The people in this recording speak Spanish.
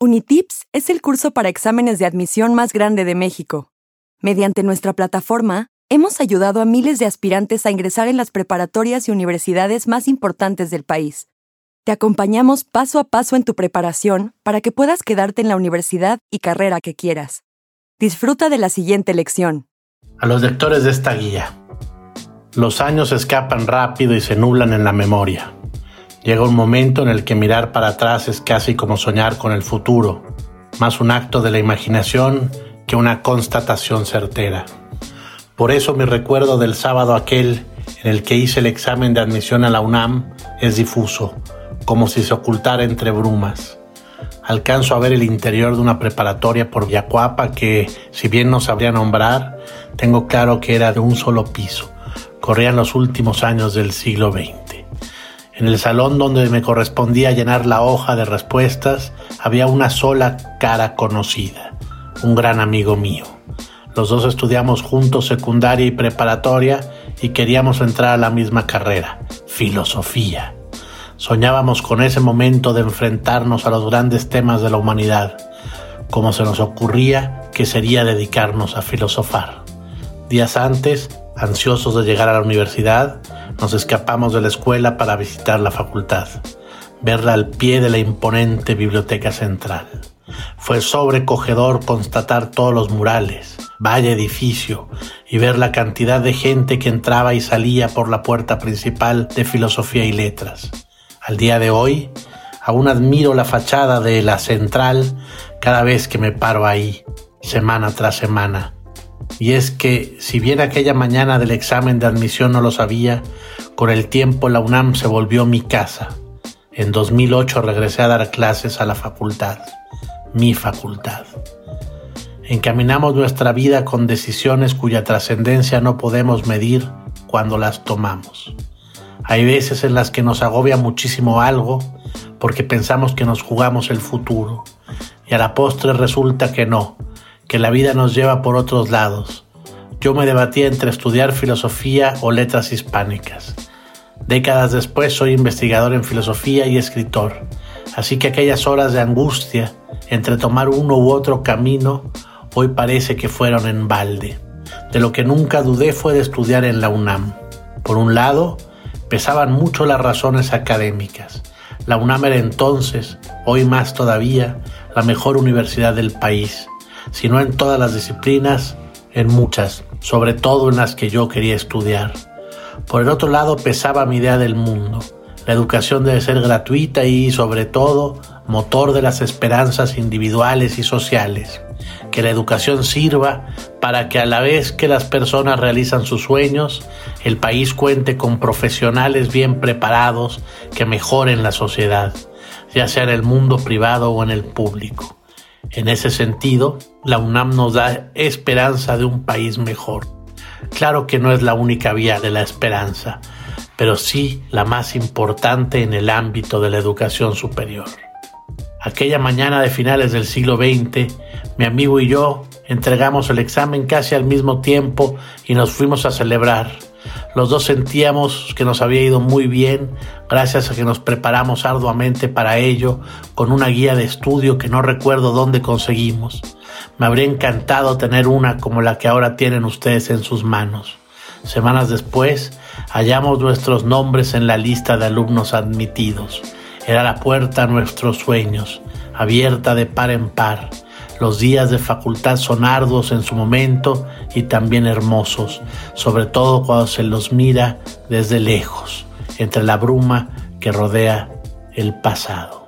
Unitips es el curso para exámenes de admisión más grande de México. Mediante nuestra plataforma, hemos ayudado a miles de aspirantes a ingresar en las preparatorias y universidades más importantes del país. Te acompañamos paso a paso en tu preparación para que puedas quedarte en la universidad y carrera que quieras. Disfruta de la siguiente lección. A los lectores de esta guía. Los años escapan rápido y se nublan en la memoria. Llega un momento en el que mirar para atrás es casi como soñar con el futuro, más un acto de la imaginación que una constatación certera. Por eso mi recuerdo del sábado aquel en el que hice el examen de admisión a la UNAM es difuso, como si se ocultara entre brumas. Alcanzo a ver el interior de una preparatoria por Villacuapa que, si bien no sabría nombrar, tengo claro que era de un solo piso. Corrían los últimos años del siglo XX. En el salón donde me correspondía llenar la hoja de respuestas había una sola cara conocida, un gran amigo mío. Los dos estudiamos juntos secundaria y preparatoria y queríamos entrar a la misma carrera, filosofía. Soñábamos con ese momento de enfrentarnos a los grandes temas de la humanidad, como se nos ocurría que sería dedicarnos a filosofar. Días antes, ansiosos de llegar a la universidad, nos escapamos de la escuela para visitar la facultad, verla al pie de la imponente biblioteca central. Fue sobrecogedor constatar todos los murales, vaya edificio, y ver la cantidad de gente que entraba y salía por la puerta principal de Filosofía y Letras. Al día de hoy, aún admiro la fachada de la central cada vez que me paro ahí, semana tras semana. Y es que, si bien aquella mañana del examen de admisión no lo sabía, con el tiempo la UNAM se volvió mi casa. En 2008 regresé a dar clases a la facultad, mi facultad. Encaminamos nuestra vida con decisiones cuya trascendencia no podemos medir cuando las tomamos. Hay veces en las que nos agobia muchísimo algo porque pensamos que nos jugamos el futuro y a la postre resulta que no, que la vida nos lleva por otros lados. Yo me debatía entre estudiar filosofía o letras hispánicas. Décadas después soy investigador en filosofía y escritor, así que aquellas horas de angustia entre tomar uno u otro camino hoy parece que fueron en balde. De lo que nunca dudé fue de estudiar en la UNAM. Por un lado, pesaban mucho las razones académicas. La UNAM era entonces, hoy más todavía, la mejor universidad del país si no en todas las disciplinas, en muchas, sobre todo en las que yo quería estudiar. Por el otro lado pesaba mi idea del mundo. La educación debe ser gratuita y, sobre todo, motor de las esperanzas individuales y sociales. Que la educación sirva para que a la vez que las personas realizan sus sueños, el país cuente con profesionales bien preparados que mejoren la sociedad, ya sea en el mundo privado o en el público. En ese sentido, la UNAM nos da esperanza de un país mejor. Claro que no es la única vía de la esperanza, pero sí la más importante en el ámbito de la educación superior. Aquella mañana de finales del siglo XX, mi amigo y yo entregamos el examen casi al mismo tiempo y nos fuimos a celebrar. Los dos sentíamos que nos había ido muy bien gracias a que nos preparamos arduamente para ello con una guía de estudio que no recuerdo dónde conseguimos. Me habría encantado tener una como la que ahora tienen ustedes en sus manos. Semanas después, hallamos nuestros nombres en la lista de alumnos admitidos. Era la puerta a nuestros sueños, abierta de par en par. Los días de facultad son arduos en su momento y también hermosos, sobre todo cuando se los mira desde lejos, entre la bruma que rodea el pasado.